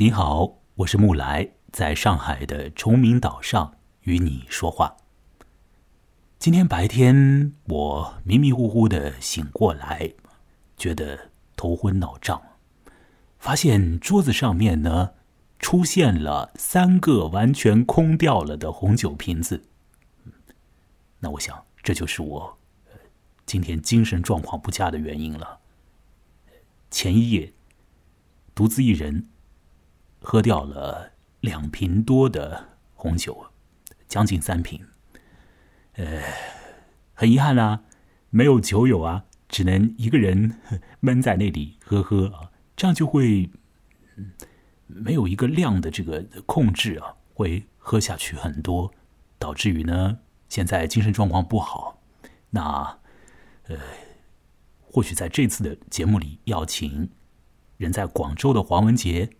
你好，我是木来，在上海的崇明岛上与你说话。今天白天我迷迷糊糊的醒过来，觉得头昏脑胀，发现桌子上面呢出现了三个完全空掉了的红酒瓶子。那我想这就是我今天精神状况不佳的原因了。前一夜独自一人。喝掉了两瓶多的红酒，将近三瓶。呃，很遗憾啊，没有酒友啊，只能一个人闷在那里喝喝啊，这样就会没有一个量的这个控制啊，会喝下去很多，导致于呢，现在精神状况不好。那呃，或许在这次的节目里，要请人在广州的黄文杰。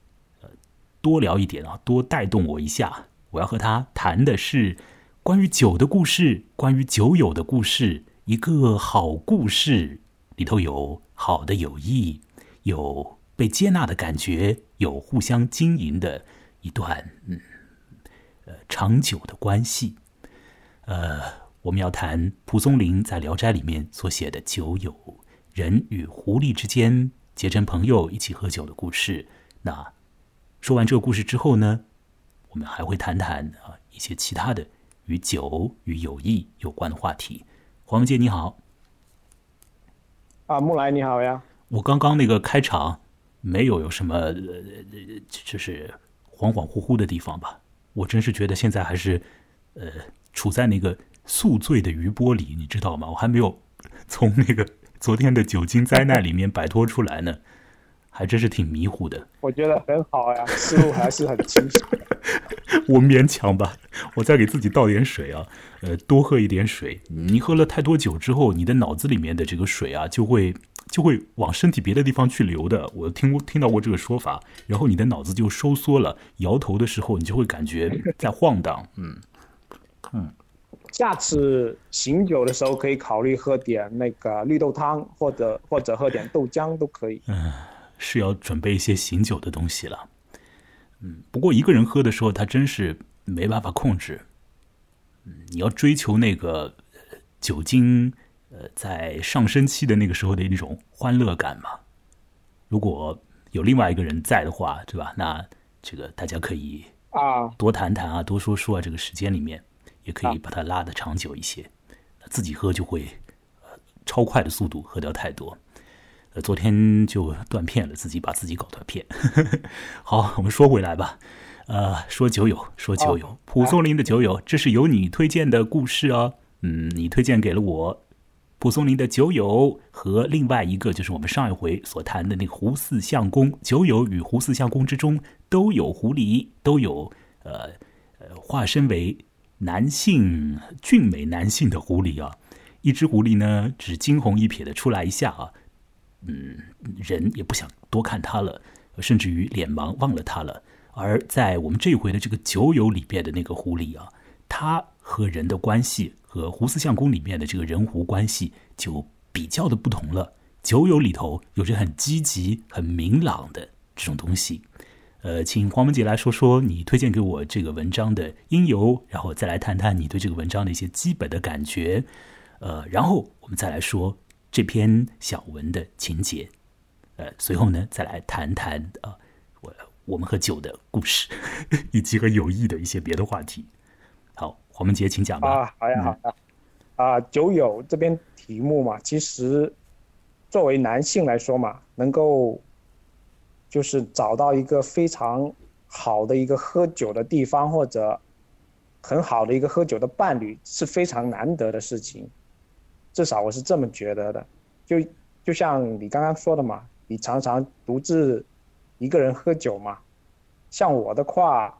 多聊一点啊，多带动我一下。我要和他谈的是关于酒的故事，关于酒友的故事。一个好故事里头有好的友谊，有被接纳的感觉，有互相经营的一段嗯呃长久的关系。呃，我们要谈蒲松龄在《聊斋》里面所写的酒友，人与狐狸之间结成朋友，一起喝酒的故事。那。说完这个故事之后呢，我们还会谈谈啊一些其他的与酒与友谊有关的话题。黄文杰你好，啊木来你好呀。我刚刚那个开场没有有什么呃就是恍恍惚惚的地方吧？我真是觉得现在还是呃处在那个宿醉的余波里，你知道吗？我还没有从那个昨天的酒精灾难里面摆脱出来呢。还真是挺迷糊的，我觉得很好呀，思路还是很清晰。我勉强吧，我再给自己倒点水啊，呃，多喝一点水。你喝了太多酒之后，你的脑子里面的这个水啊，就会就会往身体别的地方去流的。我听过听到过这个说法，然后你的脑子就收缩了，摇头的时候你就会感觉在晃荡。嗯嗯，下次醒酒的时候可以考虑喝点那个绿豆汤，或者或者喝点豆浆都可以。嗯。是要准备一些醒酒的东西了，嗯，不过一个人喝的时候，他真是没办法控制。嗯，你要追求那个酒精，呃，在上升期的那个时候的那种欢乐感嘛。如果有另外一个人在的话，对吧？那这个大家可以啊多谈谈啊，多说说啊，这个时间里面也可以把它拉的长久一些。自己喝就会呃超快的速度喝掉太多。呃，昨天就断片了，自己把自己搞断片。好，我们说回来吧。呃，说酒友，说酒友，蒲松龄的酒友，这是由你推荐的故事啊。嗯，你推荐给了我蒲松龄的酒友和另外一个，就是我们上一回所谈的那个胡四相公。酒友与胡四相公之中都有狐狸，都有呃呃化身为男性俊美男性的狐狸啊。一只狐狸呢，只惊鸿一瞥的出来一下啊。嗯，人也不想多看他了，甚至于脸盲忘了他了。而在我们这回的这个酒友里边的那个狐狸啊，他和人的关系和胡四相公里面的这个人狐关系就比较的不同了。酒友里头有着很积极、很明朗的这种东西。呃，请黄文杰来说说你推荐给我这个文章的因由，然后再来谈谈你对这个文章的一些基本的感觉。呃，然后我们再来说。这篇小文的情节，呃，随后呢，再来谈谈啊，我我们和酒的故事，以及和友谊的一些别的话题。好，黄文杰，请讲吧。啊，好呀，好呀。啊，酒友这边题目嘛，其实作为男性来说嘛，能够就是找到一个非常好的一个喝酒的地方，或者很好的一个喝酒的伴侣，是非常难得的事情。至少我是这么觉得的，就就像你刚刚说的嘛，你常常独自一个人喝酒嘛，像我的话，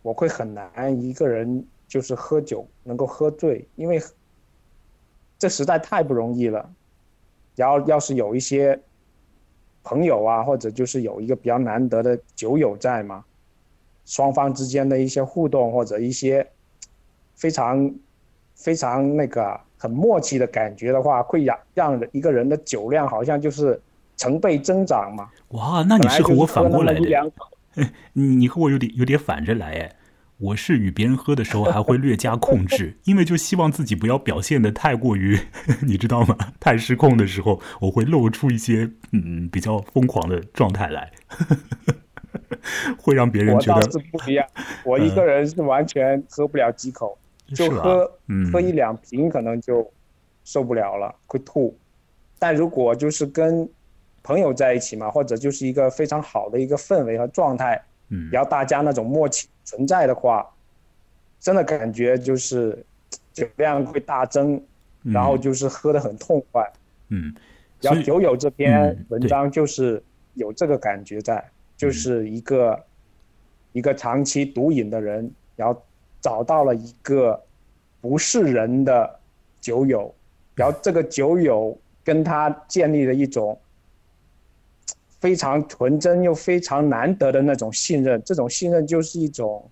我会很难一个人就是喝酒能够喝醉，因为这实在太不容易了。然后要是有一些朋友啊，或者就是有一个比较难得的酒友在嘛，双方之间的一些互动或者一些非常非常那个。很默契的感觉的话，会让让一个人的酒量好像就是成倍增长嘛。哇，那你是和我反过来的。你和我有点有点反着来哎。我是与别人喝的时候还会略加控制，因为就希望自己不要表现的太过于，你知道吗？太失控的时候，我会露出一些嗯比较疯狂的状态来，会让别人觉得。我倒是不一样，我一个人是完全喝不了几口，就喝喝一两瓶可能就受不了了，会吐。但如果就是跟朋友在一起嘛，或者就是一个非常好的一个氛围和状态，嗯，然后大家那种默契。存在的话，真的感觉就是酒量会大增，然后就是喝的很痛快。嗯，然后酒友这篇文章就是有这个感觉在，就是一个一个长期毒瘾的人，然后找到了一个不是人的酒友，然后这个酒友跟他建立了一种。非常纯真又非常难得的那种信任，这种信任就是一种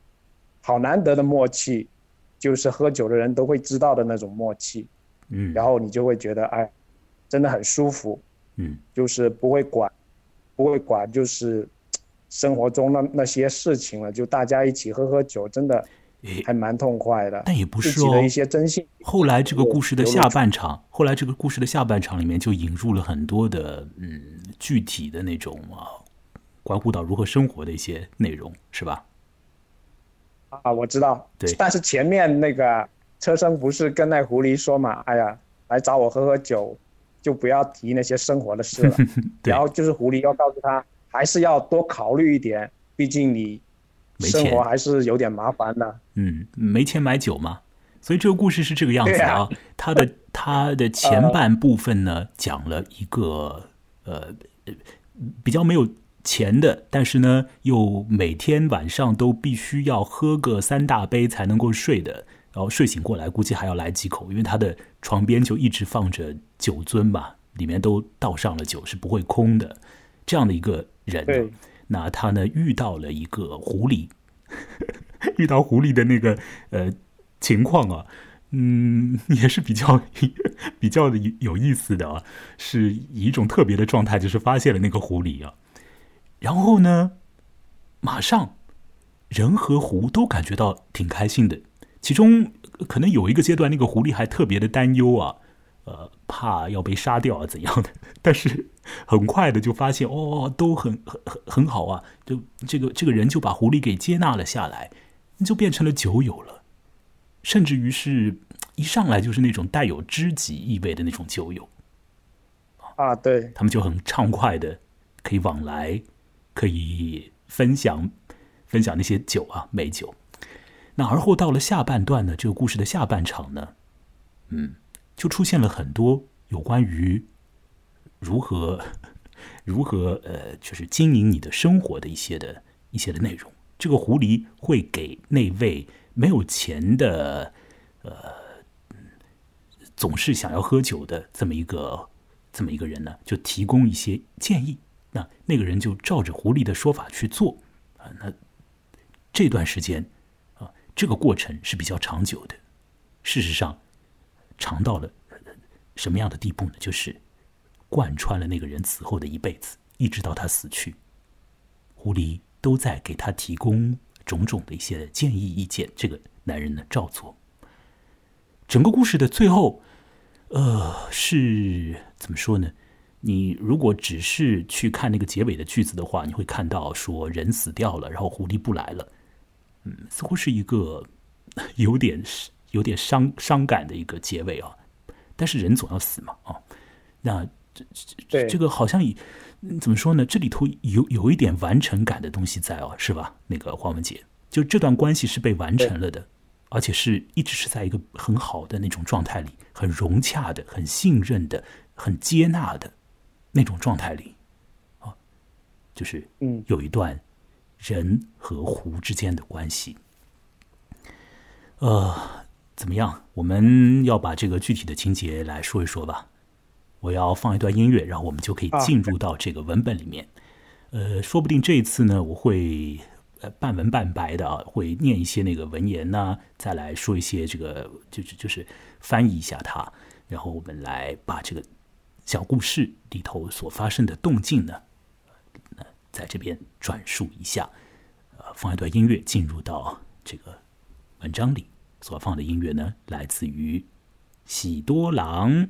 好难得的默契，就是喝酒的人都会知道的那种默契。嗯，然后你就会觉得，哎，真的很舒服。嗯，就是不会管，不会管，就是生活中那那些事情了，就大家一起喝喝酒，真的。还蛮痛快的，但也不是哦。一些真性。后来这个故事的下半场，后来这个故事的下半场里面就引入了很多的嗯具体的那种啊，关乎到如何生活的一些内容，是吧？啊，我知道。对。但是前面那个车生不是跟那狐狸说嘛？哎呀，来找我喝喝酒，就不要提那些生活的事了。然后就是狐狸要告诉他，还是要多考虑一点，毕竟你。生活还是有点麻烦的。嗯，没钱买酒嘛，所以这个故事是这个样子啊。他的 他的前半部分呢，讲了一个呃比较没有钱的，但是呢又每天晚上都必须要喝个三大杯才能够睡的，然后睡醒过来估计还要来几口，因为他的床边就一直放着酒樽嘛，里面都倒上了酒，是不会空的。这样的一个人。那他呢遇到了一个狐狸，遇到狐狸的那个呃情况啊，嗯，也是比较比较的有意思的啊，是以一种特别的状态，就是发现了那个狐狸啊，然后呢，马上人和狐都感觉到挺开心的，其中可能有一个阶段，那个狐狸还特别的担忧啊。呃，怕要被杀掉啊，怎样的？但是很快的就发现，哦，都很很很很好啊，就这个这个人就把狐狸给接纳了下来，就变成了酒友了，甚至于是一上来就是那种带有知己意味的那种酒友啊，对他们就很畅快的可以往来，可以分享分享那些酒啊美酒。那而后到了下半段呢，这个故事的下半场呢，嗯。就出现了很多有关于如何 如何呃，就是经营你的生活的一些的一些的内容。这个狐狸会给那位没有钱的呃，总是想要喝酒的这么一个这么一个人呢，就提供一些建议。那那个人就照着狐狸的说法去做啊。那这段时间啊，这个过程是比较长久的。事实上。长到了什么样的地步呢？就是贯穿了那个人此后的一辈子，一直到他死去，狐狸都在给他提供种种的一些建议意见。这个男人呢，照做。整个故事的最后，呃，是怎么说呢？你如果只是去看那个结尾的句子的话，你会看到说人死掉了，然后狐狸不来了。嗯，似乎是一个有点是。有点伤伤感的一个结尾啊，但是人总要死嘛啊，那这这这个好像以怎么说呢？这里头有有一点完成感的东西在哦，是吧？那个黄文杰，就这段关系是被完成了的，而且是一直是在一个很好的那种状态里，很融洽的、很信任的、很接纳的那种状态里啊，就是嗯，有一段人和湖之间的关系，呃。怎么样？我们要把这个具体的情节来说一说吧。我要放一段音乐，然后我们就可以进入到这个文本里面。呃，说不定这一次呢，我会呃半文半白的啊，会念一些那个文言呢，再来说一些这个，就是就是翻译一下它，然后我们来把这个小故事里头所发生的动静呢，在这边转述一下。呃，放一段音乐进入到这个文章里。所放的音乐呢，来自于喜多郎。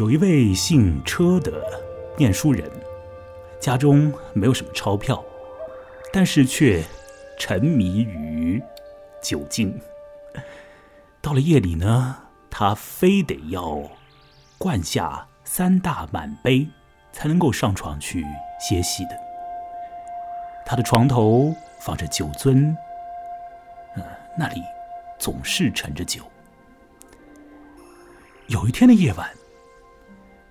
有一位姓车的念书人，家中没有什么钞票，但是却沉迷于酒精。到了夜里呢，他非得要灌下三大满杯，才能够上床去歇息的。他的床头放着酒樽，嗯，那里总是盛着酒。有一天的夜晚。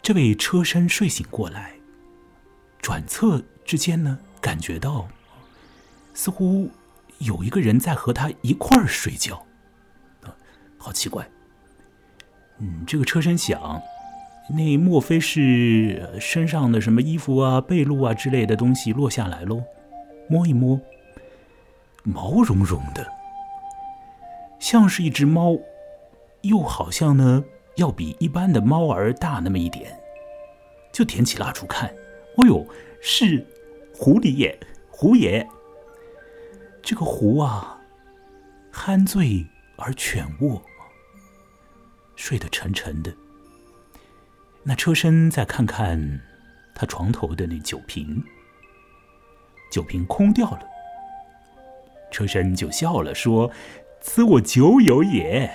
这位车身睡醒过来，转侧之间呢，感觉到似乎有一个人在和他一块儿睡觉啊，好奇怪。嗯，这个车身想，那莫非是身上的什么衣服啊、被褥啊之类的东西落下来喽？摸一摸，毛茸茸的，像是一只猫，又好像呢。要比一般的猫儿大那么一点，就点起蜡烛看，哦呦，是狐狸耶，狐爷。这个狐啊，酣醉而犬卧，睡得沉沉的。那车身再看看他床头的那酒瓶，酒瓶空掉了。车身就笑了，说：“此我酒友也。”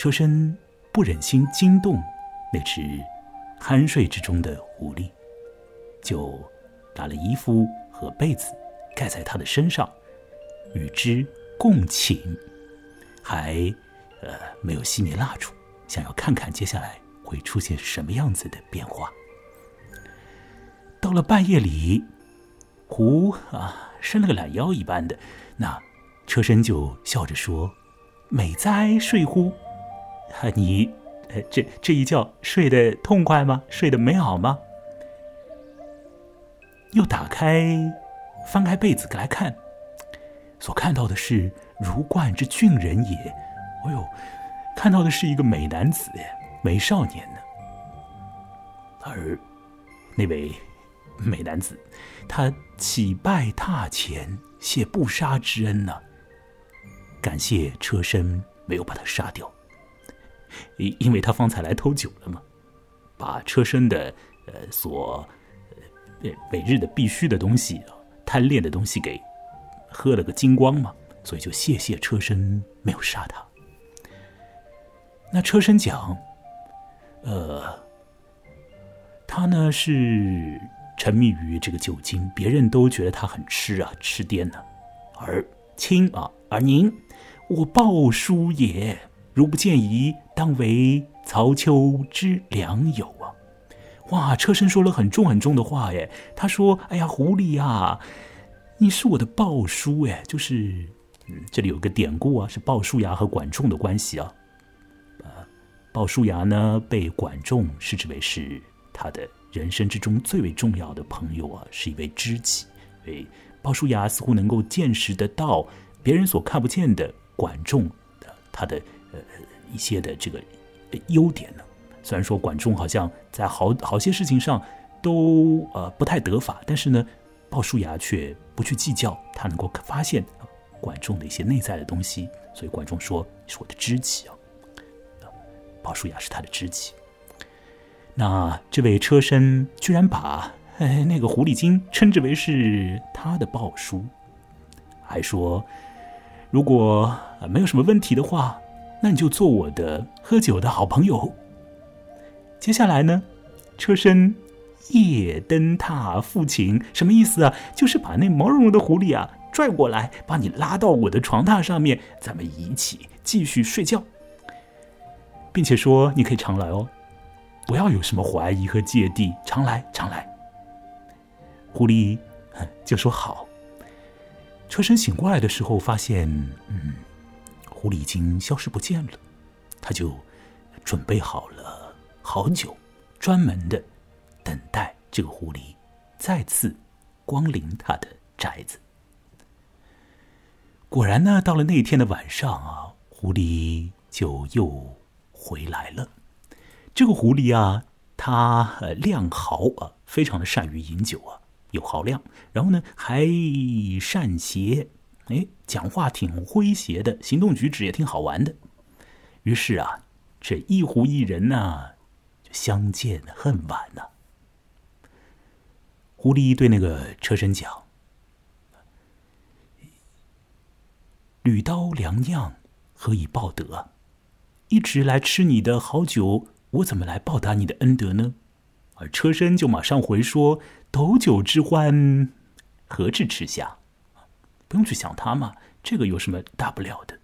车身不忍心惊动那只酣睡之中的狐狸，就打了衣服和被子盖在他的身上，与之共寝，还呃没有熄灭蜡烛，想要看看接下来会出现什么样子的变化。到了半夜里，狐啊伸了个懒腰一般的，那车身就笑着说：“美哉睡乎？”啊，你，呃，这这一觉睡得痛快吗？睡得美好吗？又打开，翻开被子来看，所看到的是如冠之俊人也。哎呦，看到的是一个美男子，美少年呢。而那位美男子，他起拜榻前，谢不杀之恩呢。感谢车身没有把他杀掉。因因为他方才来偷酒了嘛，把车身的呃所呃每日的必须的东西贪恋的东西给喝了个精光嘛，所以就谢谢车身没有杀他。那车身讲，呃，他呢是沉迷于这个酒精，别人都觉得他很痴啊，痴癫呢。而亲啊，而您，我鲍叔也，如不见疑。当为曹丘之良友啊！哇，车身说了很重很重的话耶。他说：“哎呀，狐狸呀，你是我的鲍叔哎，就是嗯，这里有个典故啊，是鲍叔牙和管仲的关系啊。呃，鲍叔牙呢被管仲视之为是他的人生之中最为重要的朋友啊，是一位知己。所以鲍叔牙似乎能够见识得到别人所看不见的管仲的他的呃。”一些的这个优点呢，虽然说管仲好像在好好些事情上都呃不太得法，但是呢，鲍叔牙却不去计较，他能够发现管仲的一些内在的东西，所以管仲说是我的知己啊，鲍叔牙是他的知己。那这位车身居然把哎那个狐狸精称之为是他的鲍叔，还说如果没有什么问题的话。那你就做我的喝酒的好朋友。接下来呢，车身夜灯塔父亲什么意思啊？就是把那毛茸茸的狐狸啊拽过来，把你拉到我的床榻上面，咱们一起继续睡觉，并且说你可以常来哦，不要有什么怀疑和芥蒂，常来常来。狐狸就说好。车身醒过来的时候，发现，嗯，狐狸已经消失不见了。他就准备好了好久，专门的等待这个狐狸再次光临他的宅子。果然呢，到了那天的晚上啊，狐狸就又回来了。这个狐狸啊，它量豪啊，非常的善于饮酒啊。有豪量，然后呢还善邪，哎，讲话挺诙谐的，行动举止也挺好玩的。于是啊，这一狐一人呢，就相见恨晚呐。狐狸对那个车身讲：“吕刀良酿，何以报德？一直来吃你的好酒，我怎么来报答你的恩德呢？”而车身就马上回说。斗酒之欢，何至吃下？不用去想他嘛，这个有什么大不了的？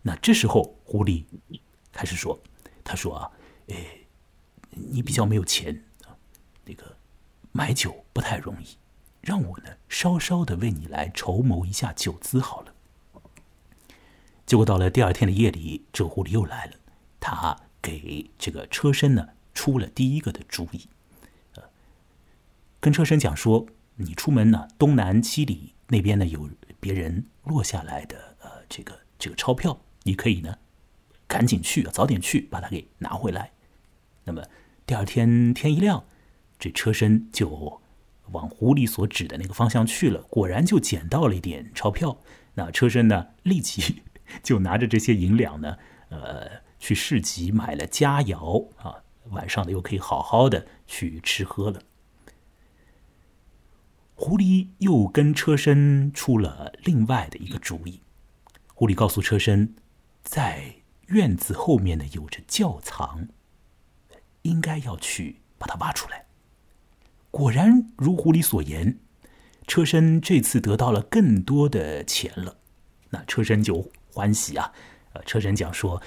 那这时候，狐狸开始说：“他说啊，哎，你比较没有钱啊，那个买酒不太容易，让我呢稍稍的为你来筹谋一下酒资好了。”结果到了第二天的夜里，这狐狸又来了，他给这个车身呢出了第一个的主意。跟车身讲说，你出门呢，东南七里那边呢有别人落下来的呃这个这个钞票，你可以呢赶紧去，早点去把它给拿回来。那么第二天天一亮，这车身就往狐狸所指的那个方向去了，果然就捡到了一点钞票。那车身呢立即就拿着这些银两呢，呃去市集买了佳肴啊，晚上呢又可以好好的去吃喝了。狐狸又跟车身出了另外的一个主意。狐狸告诉车身，在院子后面呢有着窖藏，应该要去把它挖出来。果然如狐狸所言，车身这次得到了更多的钱了。那车身就欢喜啊！呃，车身讲说：“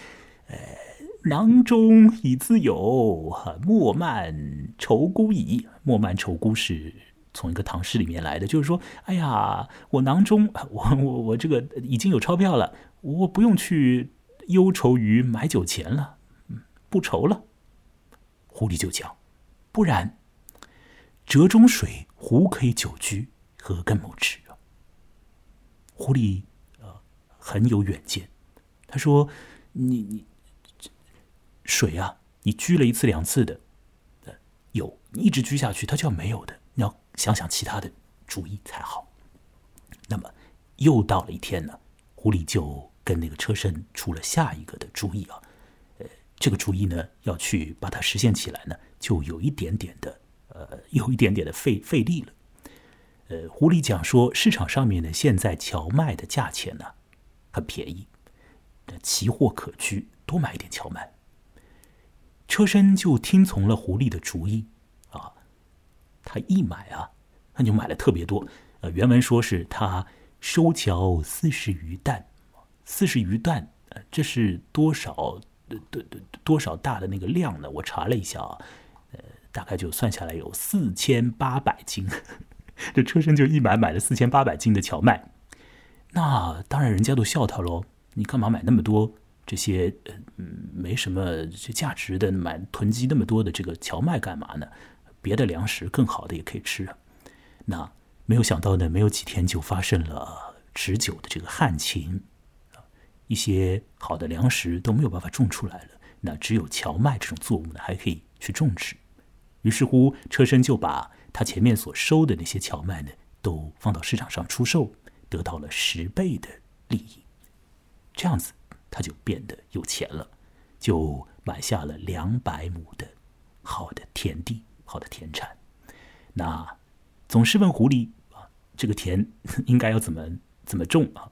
呃，囊中已自有，莫慢愁孤矣。莫慢愁孤是。”从一个唐诗里面来的，就是说，哎呀，我囊中，我我我这个已经有钞票了，我不用去忧愁于买酒钱了，不愁了。狐狸就讲，不然，折中水壶可以久居，何更谋之？狐狸呃很有远见，他说，你你水啊，你居了一次两次的，有，一直居下去，它就要没有的。你要想想其他的主意才好。那么又到了一天呢，狐狸就跟那个车身出了下一个的主意啊。呃，这个主意呢，要去把它实现起来呢，就有一点点的呃，有一点点的费费力了。呃，狐狸讲说，市场上面呢，现在荞麦的价钱呢很便宜，这奇货可居，多买一点荞麦。车身就听从了狐狸的主意。他一买啊，他就买了特别多。呃，原文说是他收缴四十余担，四十余担，呃，这是多少？多多多少大的那个量呢？我查了一下啊，呃，大概就算下来有四千八百斤。这车身就一买买了四千八百斤的荞麦。那当然，人家都笑他喽。你干嘛买那么多这些呃没什么价值的，买囤积那么多的这个荞麦干嘛呢？别的粮食更好的也可以吃啊，那没有想到呢，没有几天就发生了持久的这个旱情，一些好的粮食都没有办法种出来了，那只有荞麦这种作物呢还可以去种植。于是乎，车身就把他前面所收的那些荞麦呢，都放到市场上出售，得到了十倍的利益。这样子，他就变得有钱了，就买下了两百亩的好的田地。好的田产，那总是问狐狸啊，这个田 应该要怎么怎么种啊？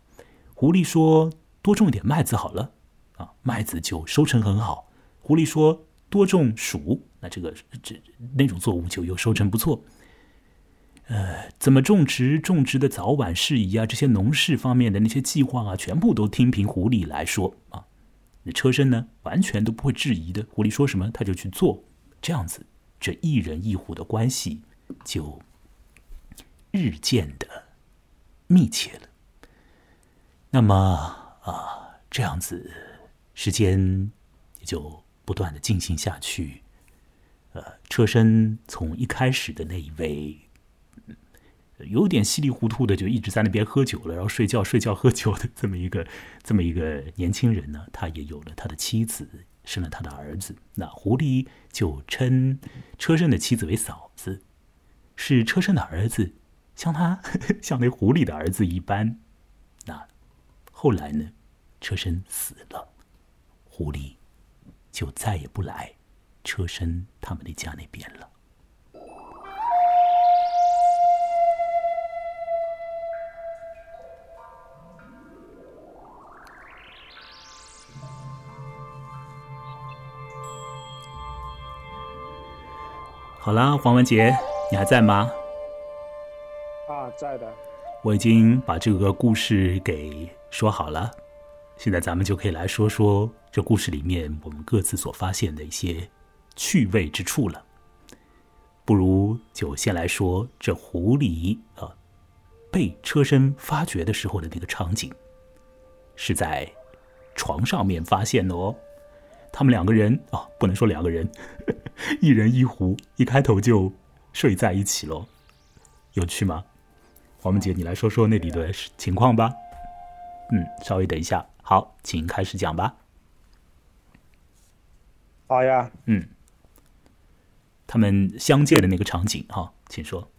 狐狸说多种一点麦子好了啊，麦子就收成很好。狐狸说多种薯，那这个这那种作物就又收成不错。呃，怎么种植、种植的早晚事宜啊，这些农事方面的那些计划啊，全部都听凭狐狸来说啊。那车身呢，完全都不会质疑的。狐狸说什么他就去做，这样子。这一人一虎的关系就日渐的密切了。那么啊，这样子时间也就不断的进行下去。呃，车身从一开始的那一位，有点稀里糊涂的就一直在那边喝酒了，然后睡觉睡觉喝酒的这么一个这么一个年轻人呢，他也有了他的妻子，生了他的儿子。那狐狸就称车身的妻子为嫂子，是车身的儿子，像他 像那狐狸的儿子一般。那后来呢，车身死了，狐狸就再也不来。车身他们的家那边了。好啦，黄文杰，你还在吗？啊，在的。我已经把这个故事给说好了，现在咱们就可以来说说这故事里面我们各自所发现的一些。趣味之处了，不如就先来说这狐狸啊被车身发掘的时候的那个场景，是在床上面发现的哦。他们两个人啊，不能说两个人，一人一壶，一开头就睡在一起喽，有趣吗？黄梦姐，你来说说那里的情况吧。嗯，稍微等一下，好，请开始讲吧。好呀，嗯。他们相见的那个场景，哈，请说。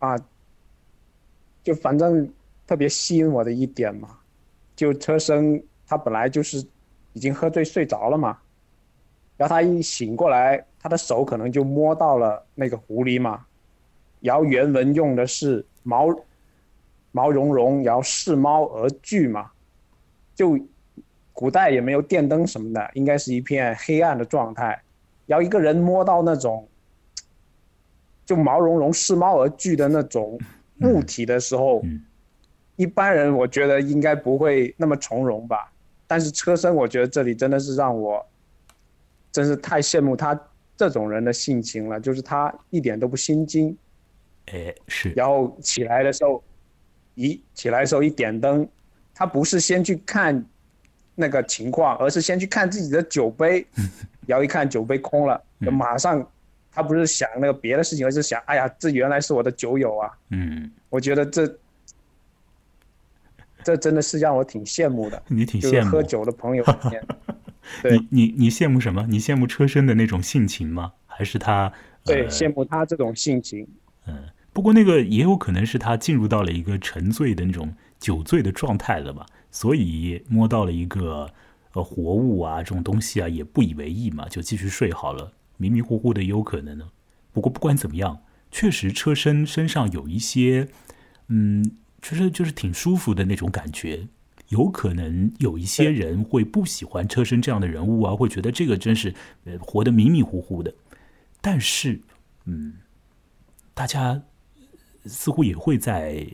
啊，就反正特别吸引我的一点嘛，就车身他本来就是已经喝醉睡着了嘛，然后他一醒过来，他的手可能就摸到了那个狐狸嘛，然后原文用的是毛毛茸茸，然后视猫而惧嘛，就古代也没有电灯什么的，应该是一片黑暗的状态。然后一个人摸到那种，就毛茸茸、视猫而惧的那种物体的时候，一般人我觉得应该不会那么从容吧。但是车身，我觉得这里真的是让我，真是太羡慕他这种人的性情了。就是他一点都不心惊，哎，是。然后起来的时候，一起来的时候一点灯，他不是先去看那个情况，而是先去看自己的酒杯。然后一看酒杯空了，就马上，他不是想那个别的事情，而是想，哎呀，这原来是我的酒友啊。嗯，我觉得这，这真的是让我挺羡慕的。你挺羡慕喝酒的朋友。你你你羡慕什么？你羡慕车身的那种性情吗？还是他？对，羡慕他这种性情。嗯，不过那个也有可能是他进入到了一个沉醉的那种酒醉的状态了吧，所以摸到了一个。呃，活物啊，这种东西啊，也不以为意嘛，就继续睡好了。迷迷糊糊的也有可能呢。不过不管怎么样，确实车身身上有一些，嗯，其实就是挺舒服的那种感觉。有可能有一些人会不喜欢车身这样的人物啊，会觉得这个真是呃活得迷迷糊糊的。但是，嗯，大家似乎也会在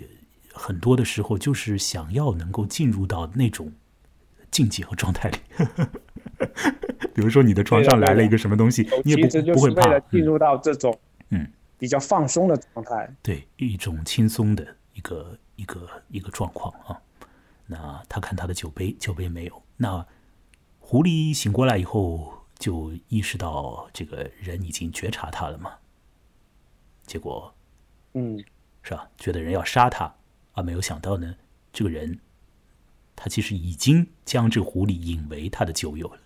很多的时候，就是想要能够进入到那种。境界和状态里，比如说你的床上来了一个什么东西，你也不不会怕。进入到这种嗯比较放松的状态，对一种轻松的一个一个一个状况啊。那他看他的酒杯，酒杯没有。那狐狸醒过来以后，就意识到这个人已经觉察他了嘛。结果，嗯，是吧？觉得人要杀他，啊没有想到呢，这个人。他其实已经将这狐狸引为他的酒友了，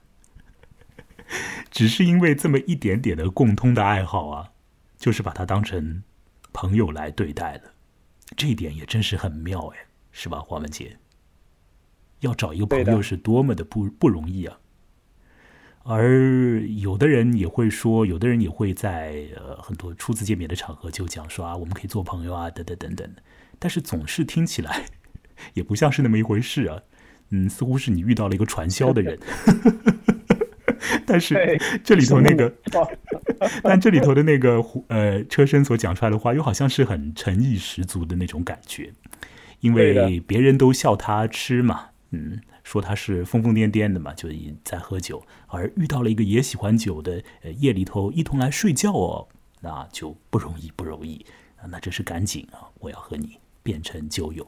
只是因为这么一点点的共通的爱好啊，就是把他当成朋友来对待了。这一点也真是很妙哎，是吧，黄文杰？要找一个朋友是多么的不不容易啊！而有的人也会说，有的人也会在呃很多初次见面的场合就讲说啊，我们可以做朋友啊，等等等等。但是总是听起来。也不像是那么一回事啊，嗯，似乎是你遇到了一个传销的人，但是这里头那个，但这里头的那个呃车身所讲出来的话，又好像是很诚意十足的那种感觉，因为别人都笑他吃嘛，嗯，说他是疯疯癫癫的嘛，就在喝酒，而遇到了一个也喜欢酒的，呃，夜里头一同来睡觉哦，那就不容易，不容易啊！那真是赶紧啊！我要和你变成酒友，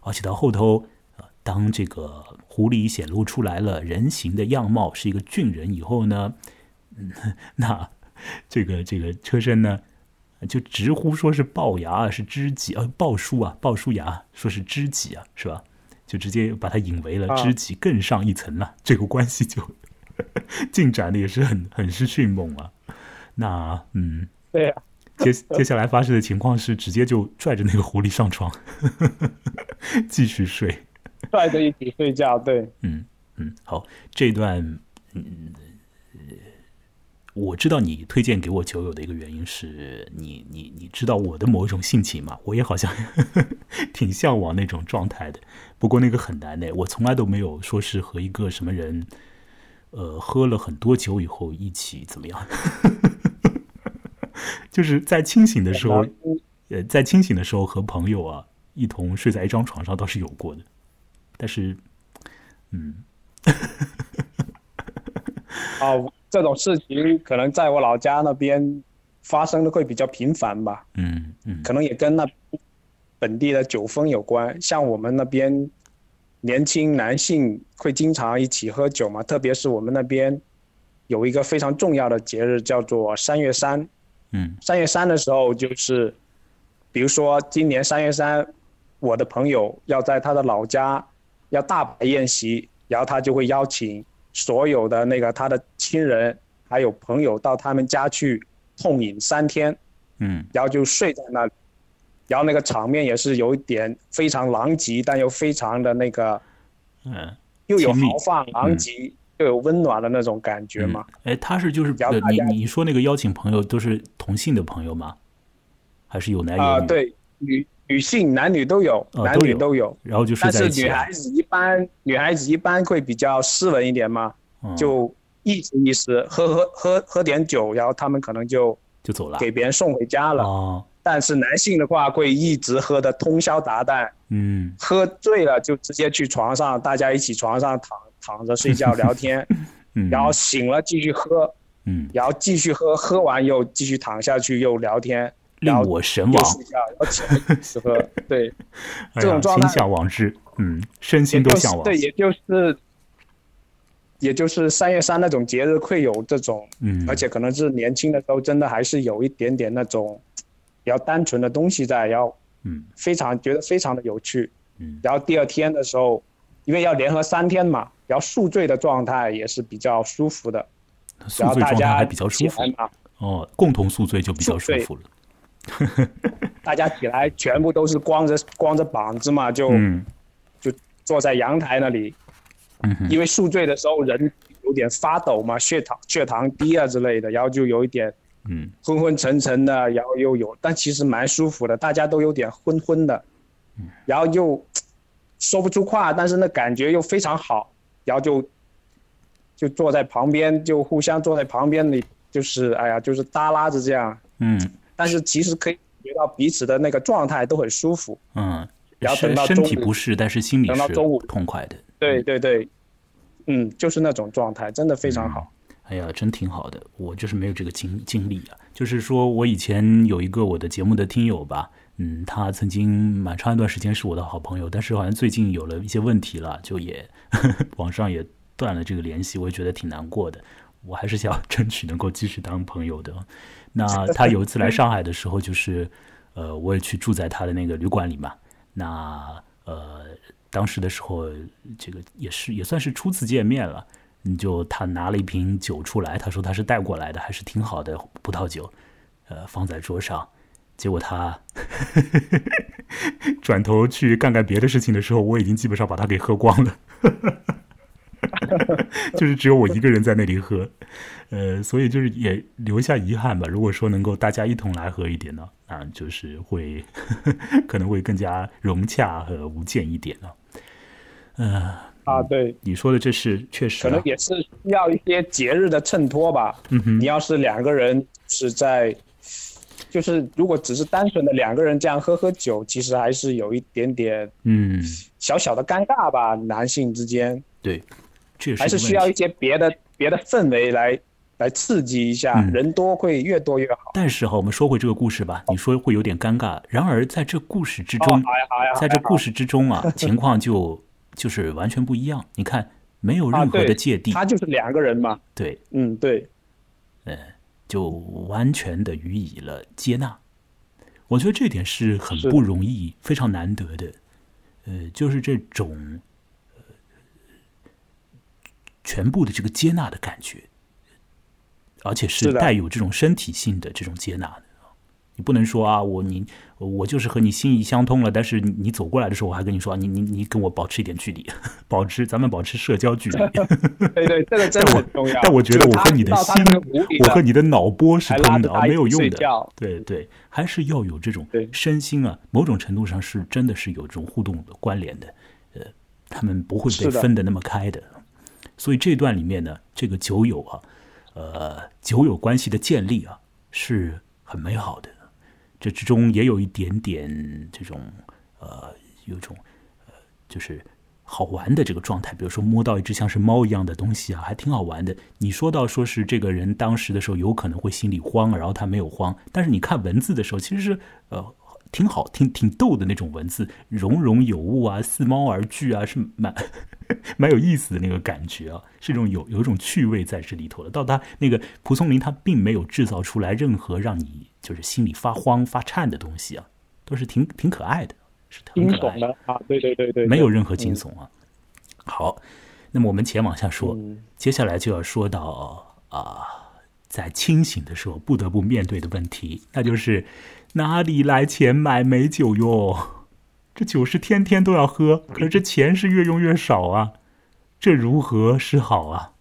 而且到后头，呃，当这个狐狸显露出来了人形的样貌，是一个俊人以后呢，嗯，那这个这个车身呢，就直呼说是龅牙是知己啊，鲍叔啊，鲍叔牙说是知己啊，是吧？就直接把他引为了知己，更上一层了，这个关系就 进展的也是很很是迅猛啊。那嗯，对呀。接接下来发生的情况是，直接就拽着那个狐狸上床，继续睡，拽着一起睡觉。对，嗯嗯，好，这段嗯，我知道你推荐给我酒友的一个原因是你你你知道我的某一种性情嘛？我也好像 挺向往那种状态的，不过那个很难的，我从来都没有说是和一个什么人，呃，喝了很多酒以后一起怎么样。就是在清醒的时候，呃，在清醒的时候和朋友啊一同睡在一张床上倒是有过的，但是，嗯，哦，这种事情可能在我老家那边发生的会比较频繁吧，嗯嗯，可能也跟那本地的酒风有关。像我们那边年轻男性会经常一起喝酒嘛，特别是我们那边有一个非常重要的节日叫做三月三。嗯，三月三的时候，就是，比如说今年三月三，我的朋友要在他的老家要大摆宴席，然后他就会邀请所有的那个他的亲人还有朋友到他们家去痛饮三天，嗯，然后就睡在那里，然后那个场面也是有一点非常狼藉，但又非常的那个，嗯，又有豪放狼藉。又有温暖的那种感觉嘛？哎，他是就是你你说那个邀请朋友都是同性的朋友吗？还是有男有女？啊，对，女女性男女都有，男女都有。然后就但是女孩子一般，女孩子一般会比较斯文一点嘛，就意思意思，喝喝喝喝点酒，然后他们可能就就走了，给别人送回家了。哦。但是男性的话会一直喝的通宵达旦，嗯，喝醉了就直接去床上，大家一起床上躺。躺着睡觉聊天，然后醒了继续喝，嗯，然后继续喝，喝完又继续躺下去又聊天，令我神往，对，这种状态心向往之，嗯，身心都向往，对，也就是，也就是三月三那种节日会有这种，嗯，而且可能是年轻的时候真的还是有一点点那种比较单纯的东西在，然后，嗯，非常觉得非常的有趣，嗯，然后第二天的时候，因为要联合三天嘛。然后宿醉的状态也是比较舒服的，宿醉状态还比较舒服。哦，共同宿醉就比较舒服了。大家起来全部都是光着光着膀子嘛，就就坐在阳台那里，因为宿醉的时候人有点发抖嘛，血糖血糖低啊之类的，然后就有一点嗯昏昏沉沉的，然后又有，但其实蛮舒服的，大家都有点昏昏的，然后又说不出话，但是那感觉又非常好。然后就就坐在旁边，就互相坐在旁边里，就是哎呀，就是耷拉着这样。嗯。但是其实可以觉到彼此的那个状态都很舒服。嗯。然后等到身体不适，但是心里等到中午痛快的。对对对，嗯，就是那种状态，真的非常好。哎呀，真挺好的，我就是没有这个经经历啊。就是说我以前有一个我的节目的听友吧。嗯，他曾经蛮长一段时间是我的好朋友，但是好像最近有了一些问题了，就也 网上也断了这个联系，我也觉得挺难过的。我还是想 争取能够继续当朋友的。那他有一次来上海的时候，就是呃，我也去住在他的那个旅馆里嘛。那呃，当时的时候，这个也是也算是初次见面了。你就他拿了一瓶酒出来，他说他是带过来的，还是挺好的葡萄酒，呃，放在桌上。结果他 转头去干干别的事情的时候，我已经基本上把他给喝光了，就是只有我一个人在那里喝，呃，所以就是也留下遗憾吧。如果说能够大家一同来喝一点呢，啊，就是会 可能会更加融洽和无间一点呢。嗯啊，对，你说的这是确实，可能也是需要一些节日的衬托吧。嗯哼，你要是两个人是在。就是如果只是单纯的两个人这样喝喝酒，其实还是有一点点嗯小小的尴尬吧，男性之间对，还是需要一些别的别的氛围来来刺激一下，人多会越多越好。但是哈，我们说回这个故事吧，你说会有点尴尬。然而在这故事之中，在这故事之中啊，情况就就是完全不一样。你看，没有任何的芥蒂，他就是两个人嘛。对，嗯，对，嗯，就完全的予以了接纳。我觉得这点是很不容易、非常难得的。呃，就是这种呃全部的这个接纳的感觉。而且是带有这种身体性的这种接纳的，你不能说啊，我你我就是和你心意相通了，但是你走过来的时候，我还跟你说，你你你跟我保持一点距离，保持咱们保持社交距离。对对，这个 真的很重要。但我觉得我和你的心，我和你的脑波是通的，没有用的。对对，还是要有这种身心啊，某种程度上是真的是有这种互动的关联的。呃，他们不会被分的那么开的。所以这段里面呢，这个酒友啊。呃，酒友关系的建立啊，是很美好的。这之中也有一点点这种呃，有种呃，就是好玩的这个状态。比如说摸到一只像是猫一样的东西啊，还挺好玩的。你说到说是这个人当时的时候有可能会心里慌，然后他没有慌。但是你看文字的时候，其实是呃。挺好，挺挺逗的那种文字，融融有物啊，似猫而聚啊，是蛮 蛮有意思的那个感觉啊，是一种有有一种趣味在这里头的。到他那个蒲松龄，他并没有制造出来任何让你就是心里发慌发颤的东西啊，都是挺挺可爱的，是惊悚的啊，对对对对，没有任何惊悚啊。好，那么我们且往下说，接下来就要说到啊，在清醒的时候不得不面对的问题，那就是。哪里来钱买美酒哟？这酒是天天都要喝，可是这钱是越用越少啊！这如何是好啊？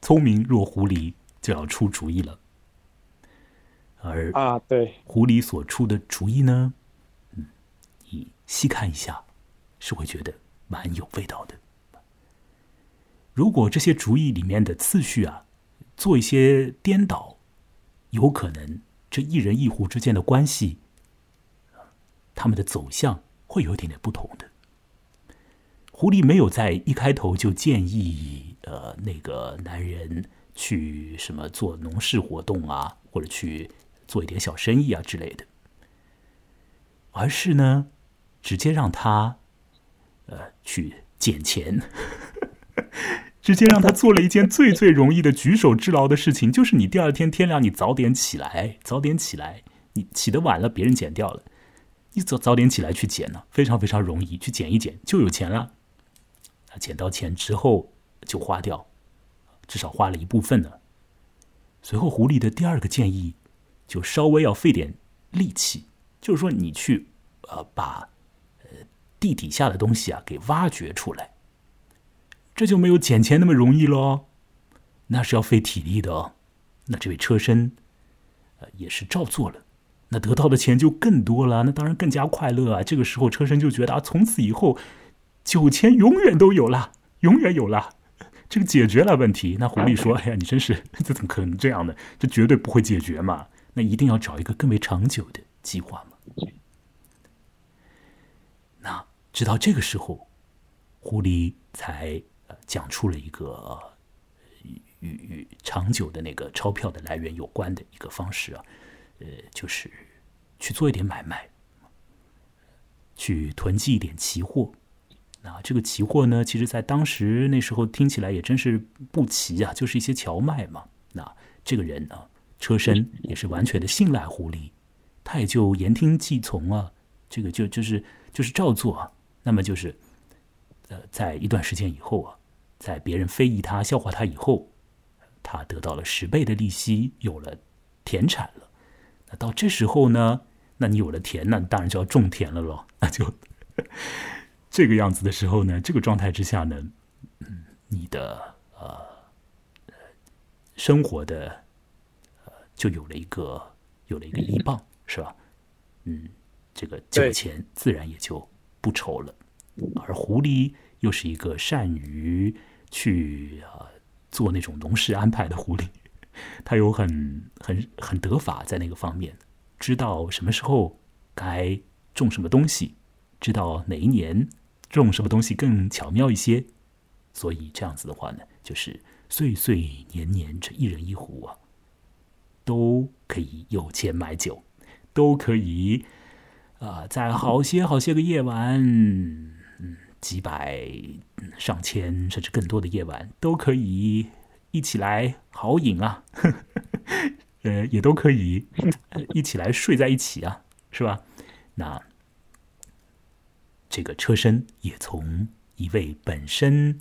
聪明若狐狸就要出主意了，而啊，对狐狸所出的主意呢，嗯，你细看一下，是会觉得蛮有味道的。如果这些主意里面的次序啊，做一些颠倒，有可能。这一人一壶之间的关系，他们的走向会有一点点不同的。狐狸没有在一开头就建议呃那个男人去什么做农事活动啊，或者去做一点小生意啊之类的，而是呢直接让他呃去捡钱。直接让他做了一件最最容易的举手之劳的事情，就是你第二天天亮，你早点起来，早点起来，你起得晚了，别人捡掉了，你早早点起来去捡呢，非常非常容易，去捡一捡就有钱了。啊，捡到钱之后就花掉，至少花了一部分呢。随后，狐狸的第二个建议就稍微要费点力气，就是说你去呃把呃地底下的东西啊给挖掘出来。这就没有捡钱那么容易喽，那是要费体力的哦。那这位车身，呃，也是照做了，那得到的钱就更多了，那当然更加快乐啊。这个时候，车身就觉得啊，从此以后，酒钱永远都有了，永远有了，这个解决了问题。那狐狸说：“哎呀，你真是，这怎么可能这样的？这绝对不会解决嘛。那一定要找一个更为长久的计划嘛。”那直到这个时候，狐狸才。讲出了一个与与长久的那个钞票的来源有关的一个方式啊，呃，就是去做一点买卖，去囤积一点期货。那这个期货呢，其实在当时那时候听起来也真是不奇啊，就是一些荞麦嘛。那这个人呢，车身也是完全的信赖狐狸，他也就言听计从啊，这个就就是就是照做啊。那么就是呃，在一段时间以后啊。在别人非议他、笑话他以后，他得到了十倍的利息，有了田产了。那到这时候呢？那你有了田，那当然就要种田了喽。那就这个样子的时候呢，这个状态之下呢，嗯，你的呃生活的呃就有了一个有了一个依傍，是吧？嗯，这个酒钱自然也就不愁了。而狐狸又是一个善于。去啊，做那种农事安排的狐狸，他有很很很得法在那个方面，知道什么时候该种什么东西，知道哪一年种什么东西更巧妙一些，所以这样子的话呢，就是岁岁年年这一人一壶啊，都可以有钱买酒，都可以啊，在好些好些个夜晚，几百、上千甚至更多的夜晚，都可以一起来豪饮啊，呃，也都可以一起来睡在一起啊，是吧？那这个车身也从一位本身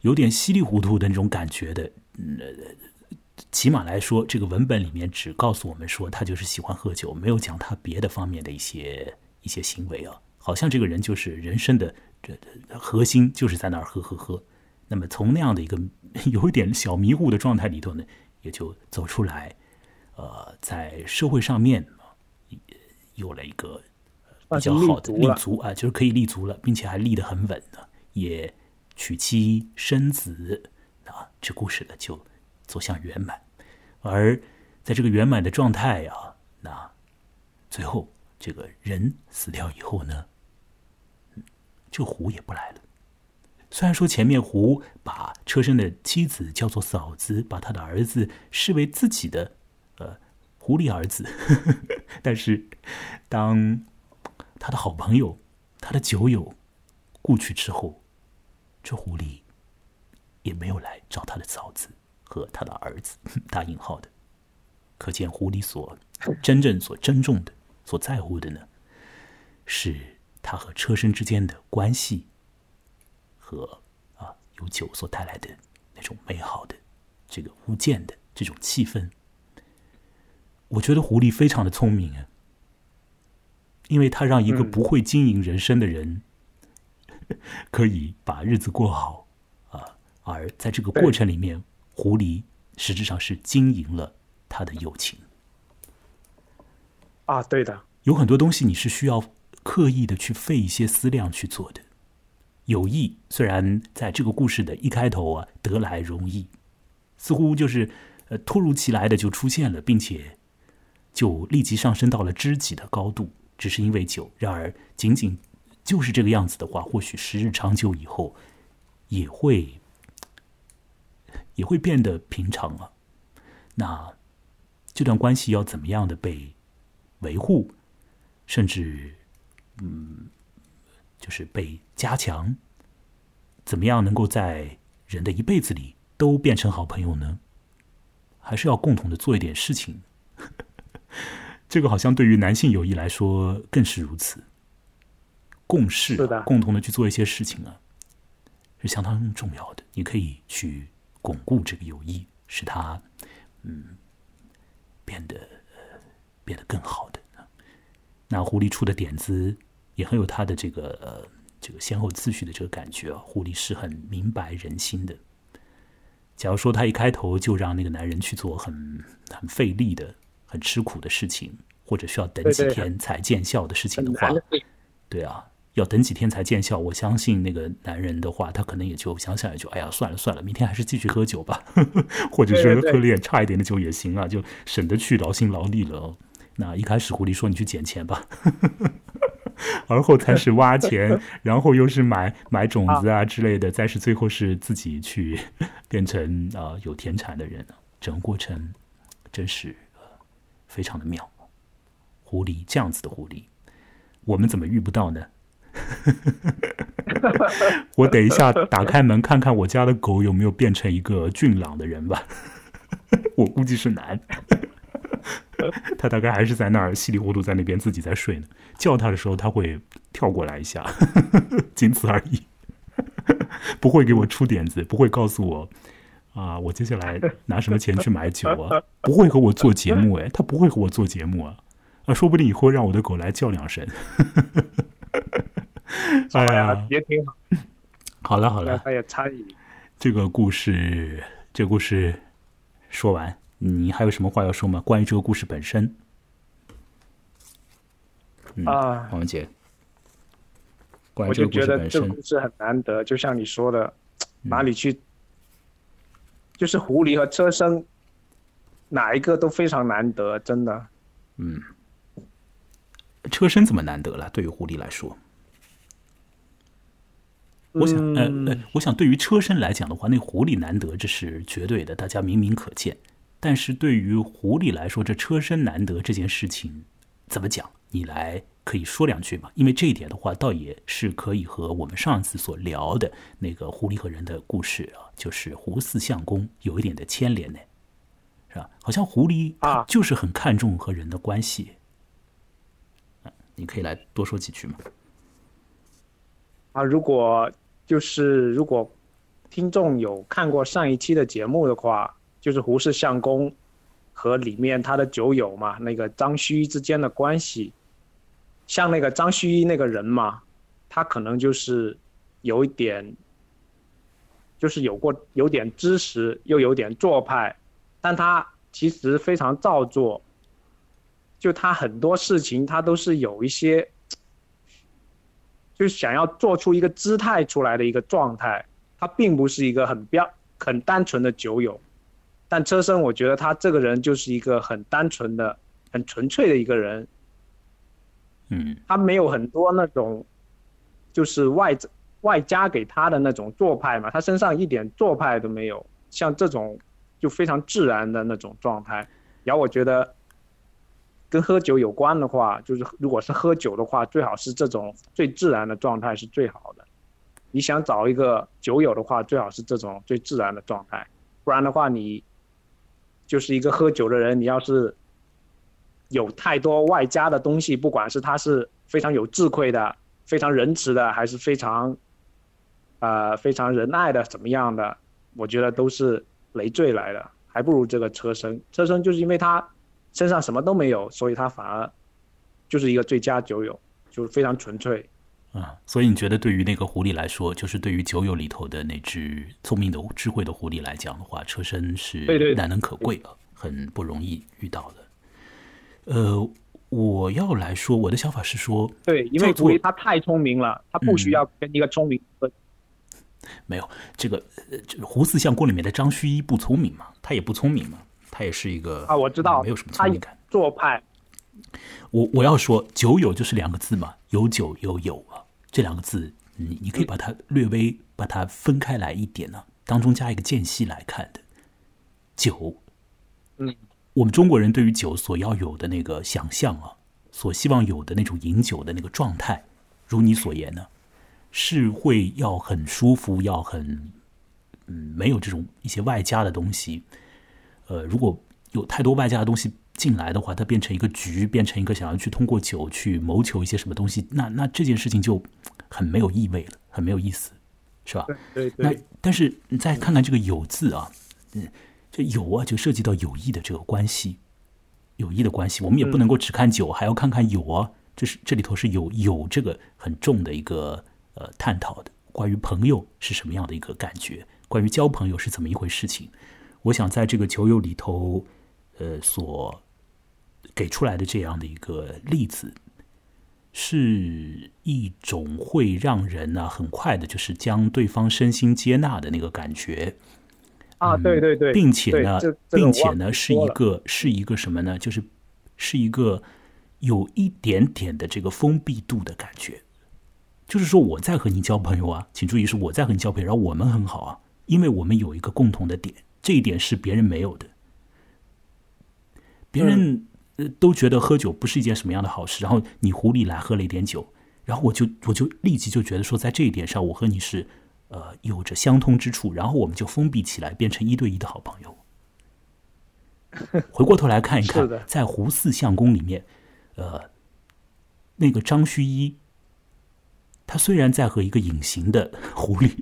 有点稀里糊涂的那种感觉的，呃，起码来说，这个文本里面只告诉我们说他就是喜欢喝酒，没有讲他别的方面的一些一些行为啊，好像这个人就是人生的这核心就是在那儿喝喝喝。那么从那样的一个 有一点小迷糊的状态里头呢，也就走出来，呃，在社会上面有了一个。比较好的立足啊，就是可以立足了，并且还立得很稳的，也娶妻生子啊，这故事呢就走向圆满。而在这个圆满的状态啊，那最后这个人死掉以后呢，这狐也不来了。虽然说前面狐把车身的妻子叫做嫂子，把他的儿子视为自己的呃狐狸儿子，但是当他的好朋友，他的酒友故去之后，这狐狸也没有来找他的嫂子和他的儿子（ 打引号的）。可见狐狸所真正所珍重的、所在乎的呢，是他和车身之间的关系和啊，有酒所带来的那种美好的、这个物件的这种气氛。我觉得狐狸非常的聪明啊。因为他让一个不会经营人生的人，可以把日子过好啊，而在这个过程里面，狐狸实质上是经营了他的友情。啊，对的，有很多东西你是需要刻意的去费一些思量去做的。友谊虽然在这个故事的一开头啊得来容易，似乎就是呃突如其来的就出现了，并且就立即上升到了知己的高度。只是因为酒，然而仅仅就是这个样子的话，或许时日长久以后，也会也会变得平常了。那这段关系要怎么样的被维护，甚至嗯，就是被加强？怎么样能够在人的一辈子里都变成好朋友呢？还是要共同的做一点事情。这个好像对于男性友谊来说更是如此，共事、共同的去做一些事情啊，是相当重要的。你可以去巩固这个友谊，使它嗯变得变得更好的。那狐狸出的点子也很有他的这个呃这个先后次序的这个感觉啊。狐狸是很明白人心的。假如说他一开头就让那个男人去做很很费力的。很吃苦的事情，或者需要等几天才见效的事情的话，对啊，要等几天才见效。我相信那个男人的话，他可能也就想想也就，哎呀，算了算了，明天还是继续喝酒吧，或者是喝点差一点的酒也行啊，就省得去劳心劳力了。那一开始狐狸说你去捡钱吧，而后才是挖钱，然后又是买买种子啊之类的，再是最后是自己去变成啊有田产的人，整个过程真是。非常的妙，狐狸这样子的狐狸，我们怎么遇不到呢？我等一下打开门看看我家的狗有没有变成一个俊朗的人吧。我估计是难，他大概还是在那儿稀里糊涂在那边自己在睡呢。叫他的时候他会跳过来一下，仅此而已，不会给我出点子，不会告诉我。啊，我接下来拿什么钱去买酒啊？不会和我做节目哎，他不会和我做节目啊，啊，说不定以后让我的狗来叫两声。哎呀，也挺好。好了好了，他也参与这个故事，这个故事说完，你还有什么话要说吗？关于这个故事本身？啊，王姐，我就觉得这个故事很难得，就像你说的，哪里去？就是狐狸和车身，哪一个都非常难得，真的。嗯，车身怎么难得了？对于狐狸来说，我想，呃呃，我想对于车身来讲的话，那狐狸难得，这是绝对的，大家明明可见。但是对于狐狸来说，这车身难得这件事情怎么讲？你来可以说两句吗？因为这一点的话，倒也是可以和我们上次所聊的那个狐狸和人的故事啊，就是胡四相公有一点的牵连呢，是吧？好像狐狸啊，就是很看重和人的关系。你可以来多说几句吗？啊，如果。就是如果听众有看过上一期的节目的话，就是胡氏相公和里面他的酒友嘛，那个张须之间的关系，像那个张须那个人嘛，他可能就是有一点，就是有过有点知识，又有点做派，但他其实非常造作，就他很多事情他都是有一些。就想要做出一个姿态出来的一个状态，他并不是一个很标很单纯的酒友，但车身我觉得他这个人就是一个很单纯的、很纯粹的一个人。嗯，他没有很多那种，就是外外加给他的那种做派嘛，他身上一点做派都没有，像这种就非常自然的那种状态，然后我觉得。跟喝酒有关的话，就是如果是喝酒的话，最好是这种最自然的状态是最好的。你想找一个酒友的话，最好是这种最自然的状态，不然的话，你就是一个喝酒的人。你要是有太多外加的东西，不管是他是非常有智慧的、非常仁慈的，还是非常呃非常仁爱的，怎么样的，我觉得都是累赘来的，还不如这个车身。车身就是因为他。身上什么都没有，所以他反而就是一个最佳酒友，就是非常纯粹。啊，所以你觉得对于那个狐狸来说，就是对于酒友里头的那只聪明的、智慧的狐狸来讲的话，车身是难能可贵的，很不容易遇到的。呃，我要来说，我的想法是说，对，因为狐狸它太聪明了，它不需要跟一个聪明。没有这个，胡四相公里面的张须一不聪明嘛？他也不聪明嘛？他也是一个啊，我知道，没有什么聪明感，做派。我我要说，酒友就是两个字嘛，有酒有友啊，这两个字，你你可以把它略微把它分开来一点呢，当中加一个间隙来看的。酒，嗯，我们中国人对于酒所要有的那个想象啊，所希望有的那种饮酒的那个状态，如你所言呢，是会要很舒服，要很嗯，没有这种一些外加的东西。呃，如果有太多外加的东西进来的话，它变成一个局，变成一个想要去通过酒去谋求一些什么东西，那那这件事情就很没有意味了，很没有意思，是吧？对对。那但是你再看看这个“友”字啊，嗯，这“友”啊就涉及到友谊的这个关系，友谊的关系，我们也不能够只看酒，还要看看友啊，这是这里头是有有这个很重的一个呃探讨的，关于朋友是什么样的一个感觉，关于交朋友是怎么一回事情。我想在这个酒友里头，呃，所给出来的这样的一个例子，是一种会让人呢很快的，就是将对方身心接纳的那个感觉。啊，对对对，并且呢，并且呢，是一个是一个什么呢？就是是一个有一点点的这个封闭度的感觉。就是说，我在和你交朋友啊，请注意是我在和你交朋友，然后我们很好啊，因为我们有一个共同的点。这一点是别人没有的，别人呃都觉得喝酒不是一件什么样的好事，然后你狐狸来喝了一点酒，然后我就我就立即就觉得说，在这一点上我和你是呃有着相通之处，然后我们就封闭起来，变成一对一的好朋友。回过头来看一看，在胡四相公里面，呃，那个张须一，他虽然在和一个隐形的狐狸。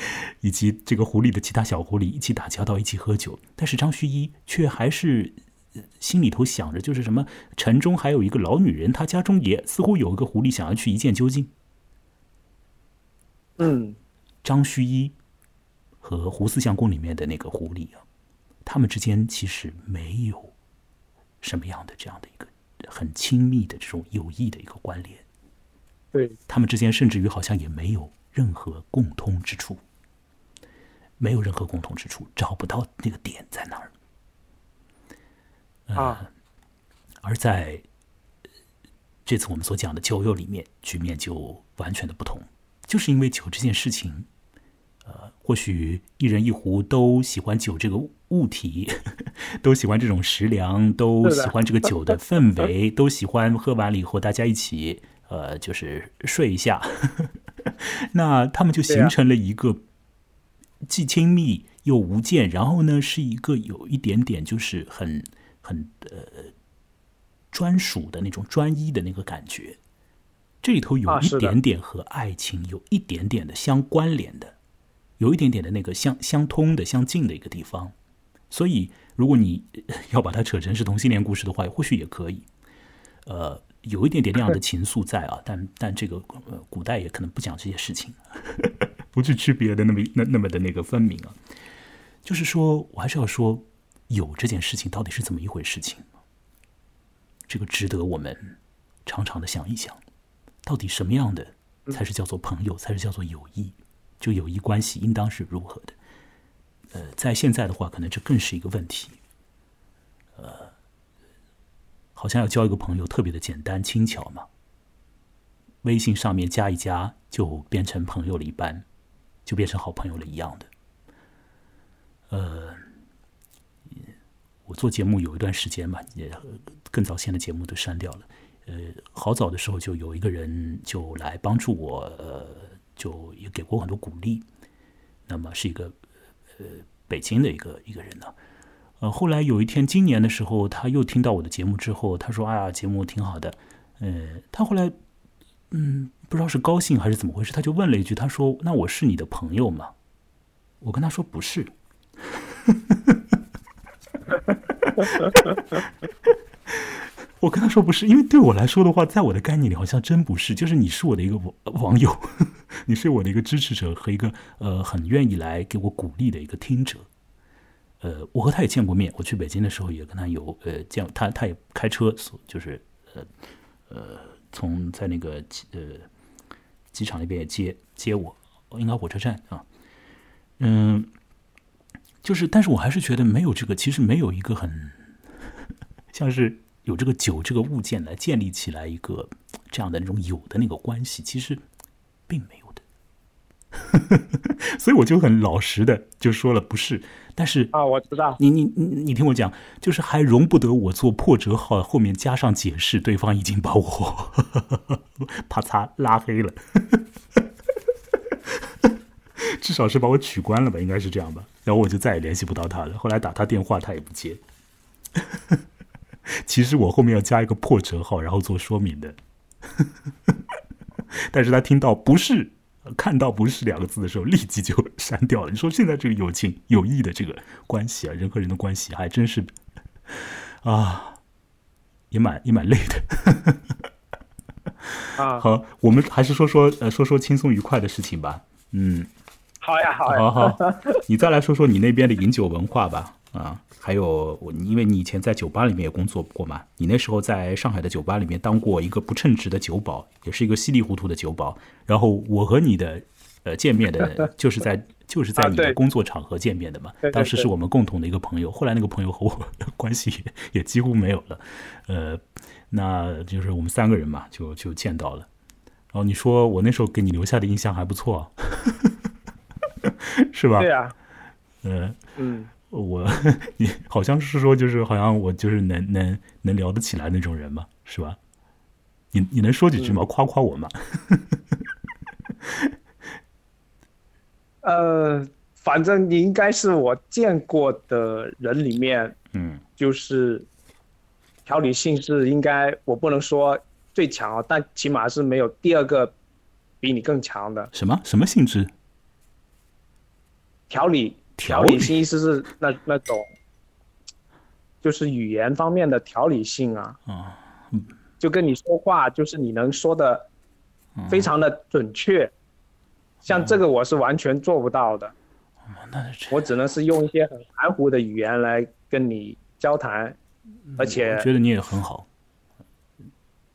以及这个狐狸的其他小狐狸一起打交道，一起喝酒，但是张须一却还是心里头想着，就是什么城中还有一个老女人，她家中也似乎有一个狐狸，想要去一见究竟。嗯，张须一和胡四相公里面的那个狐狸啊，他们之间其实没有什么样的这样的一个很亲密的这种友谊的一个关联。对他们之间，甚至于好像也没有任何共通之处。没有任何共同之处，找不到那个点在哪儿。啊，而在这次我们所讲的酒友里面，局面就完全的不同。就是因为酒这件事情，呃，或许一人一壶都喜欢酒这个物体，都喜欢这种食粮，都喜欢这个酒的氛 围，都喜欢喝完了以后大家一起，呃，就是睡一下。那他们就形成了一个既亲密又无间，然后呢，是一个有一点点就是很很呃专属的那种专一的那个感觉。这里头有一点点和爱情有一点点的相关联的，有一点点的那个相相通的相近的一个地方。所以，如果你 要把它扯成是同性恋故事的话，或许也可以。呃。有一点点那样的 情愫在啊，但但这个呃，古代也可能不讲这些事情，不去区别的那么那那么的那个分明啊。就是说我还是要说，有这件事情到底是怎么一回事情？这个值得我们常常的想一想，到底什么样的才是叫做朋友，才是叫做友谊？就友谊关系应当是如何的？呃，在现在的话，可能这更是一个问题。呃。好像要交一个朋友特别的简单轻巧嘛，微信上面加一加就变成朋友了一般，就变成好朋友了一样的。呃，我做节目有一段时间嘛，也更早先的节目都删掉了。呃，好早的时候就有一个人就来帮助我，呃，就也给过很多鼓励。那么是一个呃北京的一个一个人呢。呃，后来有一天，今年的时候，他又听到我的节目之后，他说：“哎呀，节目挺好的。”呃，他后来，嗯，不知道是高兴还是怎么回事，他就问了一句：“他说，那我是你的朋友吗？”我跟他说：“不是。” 我跟他说：“不是，因为对我来说的话，在我的概念里，好像真不是。就是你是我的一个网网友，你是我的一个支持者和一个呃很愿意来给我鼓励的一个听者。”呃，我和他也见过面。我去北京的时候也跟他有呃见，他他也开车，就是呃呃从在那个呃机场那边也接接我，应该火车站啊。嗯，就是，但是我还是觉得没有这个，其实没有一个很 像是有这个酒这个物件来建立起来一个这样的那种有的那个关系，其实并没有的。所以我就很老实的就说了，不是。但是啊，我知道你你你你听我讲，就是还容不得我做破折号，后面加上解释，对方已经把我 啪嚓拉黑了，至少是把我取关了吧，应该是这样吧。然后我就再也联系不到他了。后来打他电话，他也不接。其实我后面要加一个破折号，然后做说明的。但是他听到不是。看到“不是”两个字的时候，立即就删掉了。你说现在这个友情、友谊的这个关系啊，人和人的关系还真是 啊，也蛮也蛮累的。啊，好，我们还是说说呃，说说轻松愉快的事情吧。嗯，好呀，好呀，好好，你再来说说你那边的饮酒文化吧。啊。还有我，因为你以前在酒吧里面也工作过嘛，你那时候在上海的酒吧里面当过一个不称职的酒保，也是一个稀里糊涂的酒保。然后我和你的呃见面的，就是在就是在你的工作场合见面的嘛。当时是我们共同的一个朋友，后来那个朋友和我关系 也几乎没有了。呃，那就是我们三个人嘛，就就见到了。然后你说我那时候给你留下的印象还不错，是吧？对啊。嗯嗯。我，你好像是说，就是好像我就是能能能聊得起来那种人嘛，是吧？你你能说几句吗？夸夸我吗？呃，反正你应该是我见过的人里面，嗯，就是条理性是应该我不能说最强啊，但起码是没有第二个比你更强的。什么什么性质？条理。调理性意思是那那种，就是语言方面的调理性啊，啊，就跟你说话，就是你能说的非常的准确，像这个我是完全做不到的，我只能是用一些很含糊的语言来跟你交谈，而且我觉得你也很好，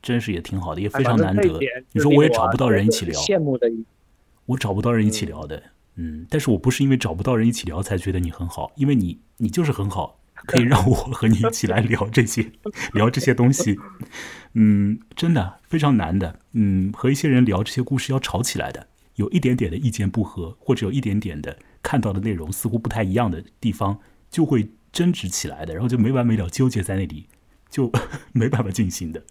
真是也挺好的，也非常难得。你说我也找不到人一起聊，羡慕的，我找不到人一起聊的。嗯，嗯但是我不是因为找不到人一起聊才觉得你很好，因为你你就是很好，可以让我和你一起来聊这些，聊这些东西。嗯，真的非常难的。嗯，和一些人聊这些故事要吵起来的，有一点点的意见不合，或者有一点点的看到的内容似乎不太一样的地方，就会争执起来的，然后就没完没了纠结在那里，就 没办法进行的。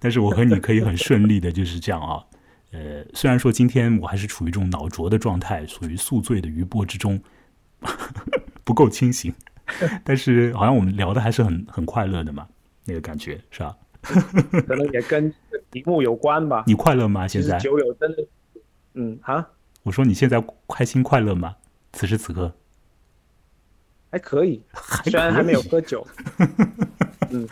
但是我和你可以很顺利的就是这样啊，呃，虽然说今天我还是处于一种脑浊的状态，处于宿醉的余波之中，不够清醒，但是好像我们聊的还是很很快乐的嘛，那个感觉是吧？可能也跟题目有关吧。你快乐吗？现在酒友真的，嗯啊，我说你现在开心快乐吗？此时此刻还可以，虽然还没有喝酒，嗯。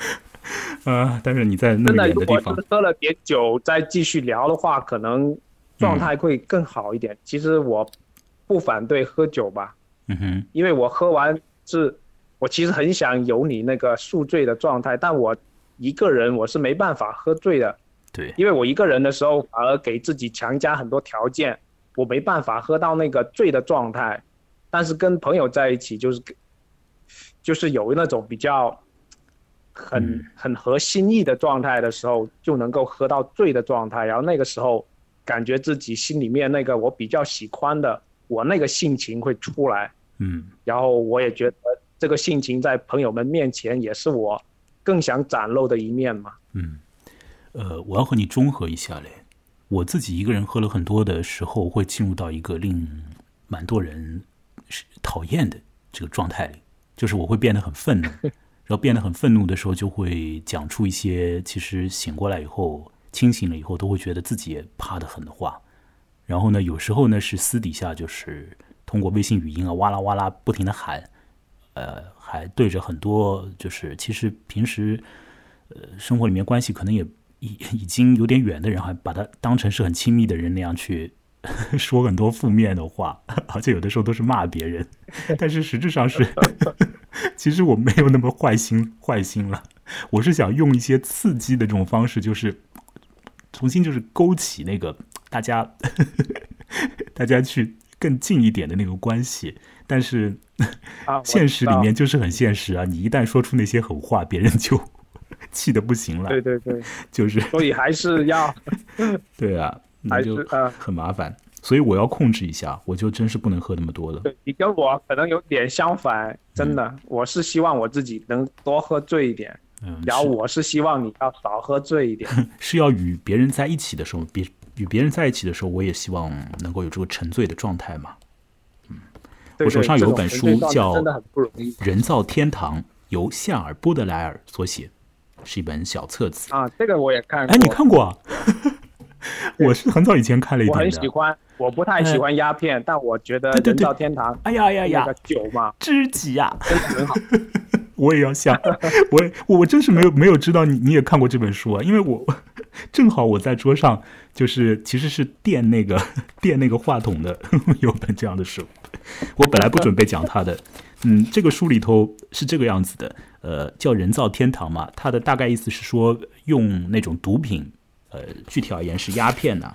啊！但是你在那么远的地方，喝了点酒再继续聊的话，可能状态会更好一点。其实我不反对喝酒吧，嗯哼，因为我喝完是，我其实很想有你那个宿醉的状态，但我一个人我是没办法喝醉的，对，因为我一个人的时候反而给自己强加很多条件，我没办法喝到那个醉的状态，但是跟朋友在一起就是就是有那种比较。很很合心意的状态的时候，就能够喝到醉的状态，然后那个时候，感觉自己心里面那个我比较喜欢的，我那个性情会出来，嗯，然后我也觉得这个性情在朋友们面前也是我更想展露的一面嘛，嗯，呃，我要和你中和一下嘞，我自己一个人喝了很多的时候，会进入到一个令蛮多人是讨厌的这个状态里，就是我会变得很愤怒。要变得很愤怒的时候，就会讲出一些其实醒过来以后、清醒了以后都会觉得自己也怕的很的话。然后呢，有时候呢是私底下就是通过微信语音啊，哇啦哇啦不停的喊，呃，还对着很多就是其实平时呃生活里面关系可能也已已经有点远的人，还把他当成是很亲密的人那样去 说很多负面的话，而且有的时候都是骂别人，但是实质上是。其实我没有那么坏心，坏心了。我是想用一些刺激的这种方式，就是重新就是勾起那个大家，大家去更近一点的那个关系。但是现实里面就是很现实啊！你一旦说出那些狠话，别人就 气的不行了。对对对，就是所以还是要 对啊，那就很麻烦。所以我要控制一下，我就真是不能喝那么多了。对你跟我可能有点相反，真的，我是希望我自己能多喝醉一点，嗯，然后我是希望你要少喝醉一点。是要与别人在一起的时候，别与别人在一起的时候，我也希望能够有这个沉醉的状态嘛。嗯，我手上有本书叫《人造天堂》，由夏尔·波德莱尔所写，是一本小册子啊。这个我也看，哎，你看过？我是很早以前看了一点的。我很喜欢。我不太喜欢鸦片，但我觉得人造天堂，哎呀呀呀，酒嘛，知己呀，真的很好。我也要想，我也我真是没有没有知道你你也看过这本书啊，因为我正好我在桌上就是其实是垫那个垫那个话筒的有本这样的书，我本来不准备讲它的，嗯，这个书里头是这个样子的，呃，叫人造天堂嘛，它的大概意思是说用那种毒品，呃，具体而言是鸦片呐。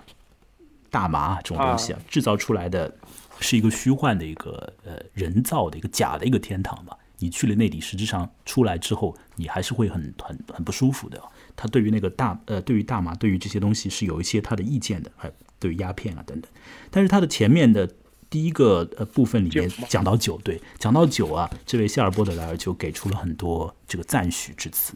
大麻这种东西啊，制造出来的是一个虚幻的一个呃人造的一个假的一个天堂吧。你去了那里，实质上出来之后，你还是会很很很不舒服的。他对于那个大呃，对于大麻，对于这些东西是有一些他的意见的，还对于鸦片啊等等。但是他的前面的第一个呃部分里面讲到酒，对，讲到酒啊，这位夏尔波德莱尔就给出了很多这个赞许之词，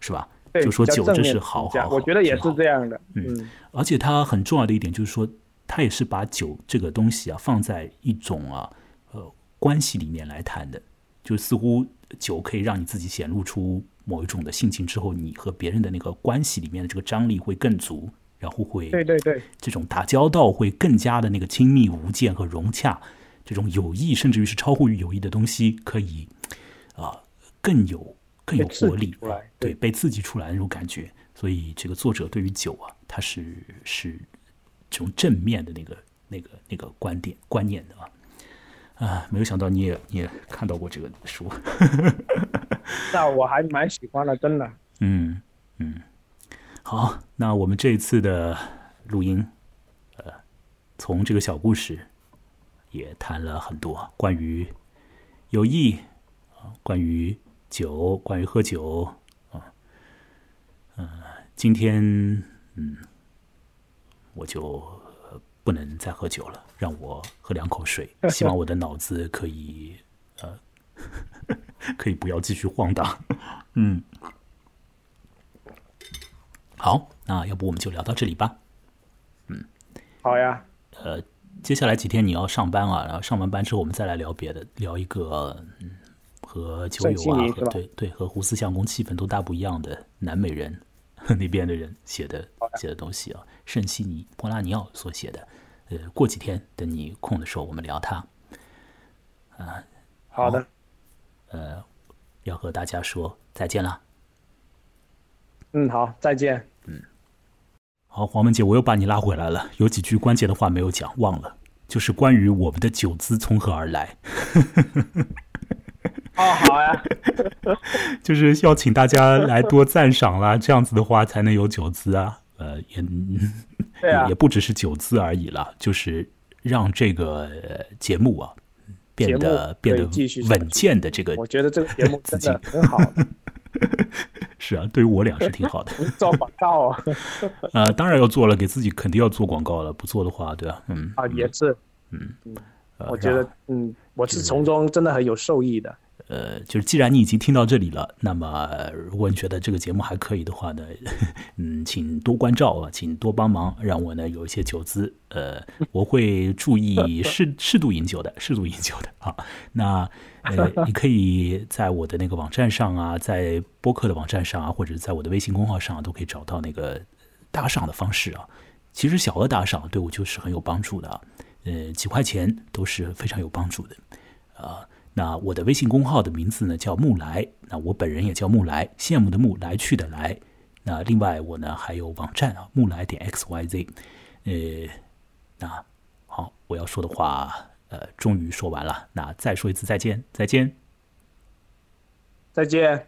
是吧？就说酒这是好好好，我觉得也是这样的。嗯，而且它很重要的一点就是说，它也是把酒这个东西啊放在一种啊呃关系里面来谈的。就似乎酒可以让你自己显露出某一种的性情之后，你和别人的那个关系里面的这个张力会更足，然后会对对对，这种打交道会更加的那个亲密无间和融洽，这种友谊甚至于是超乎于友谊的东西，可以啊更有。更有活力，对，被刺激出来那种感觉。所以这个作者对于酒啊，他是是这种正面的那个那个那个观点观念的啊啊！没有想到你也你也看到过这个书，那我还蛮喜欢的，真的。嗯嗯，好，那我们这一次的录音，呃，从这个小故事也谈了很多关于友谊啊，关于。酒，关于喝酒啊，嗯，今天嗯，我就不能再喝酒了，让我喝两口水。希望我的脑子可以呃，可以不要继续晃荡。嗯，好，那要不我们就聊到这里吧。嗯，好呀。呃，接下来几天你要上班啊，然后上完班之后我们再来聊别的，聊一个嗯和酒友啊，和对对和胡思相公气氛都大不一样的南美人 那边的人写的写的东西啊，圣西尼波拉尼奥所写的。呃，过几天等你空的时候，我们聊他。啊，好的。呃，要和大家说再见了。嗯，好，再见。嗯，好，黄文姐，我又把你拉回来了。有几句关键的话没有讲，忘了，就是关于我们的酒资从何而来。哦，好呀。就是要请大家来多赞赏啦，这样子的话才能有酒资啊。呃，也。也不只是九资而已了，就是让这个节目啊变得变得稳健的这个，我觉得这个节目真的很好。是啊，对于我俩是挺好的。做广告啊？呃，当然要做了，给自己肯定要做广告了。不做的话，对吧？嗯啊，也是。嗯嗯，我觉得嗯，我是从中真的很有受益的。呃，就是既然你已经听到这里了，那么如果你觉得这个节目还可以的话呢，嗯，请多关照啊，请多帮忙，让我呢有一些酒资，呃，我会注意 适适度饮酒的，适度饮酒的啊。那呃，你可以在我的那个网站上啊，在播客的网站上啊，或者在我的微信公号上都可以找到那个打赏的方式啊。其实小额打赏对我就是很有帮助的啊，呃，几块钱都是非常有帮助的啊。那我的微信公号的名字呢叫木来，那我本人也叫木来，羡慕的木，来去的来。那另外我呢还有网站啊，木来点 x y z。呃，那好，我要说的话，呃，终于说完了。那再说一次再见，再见，再见。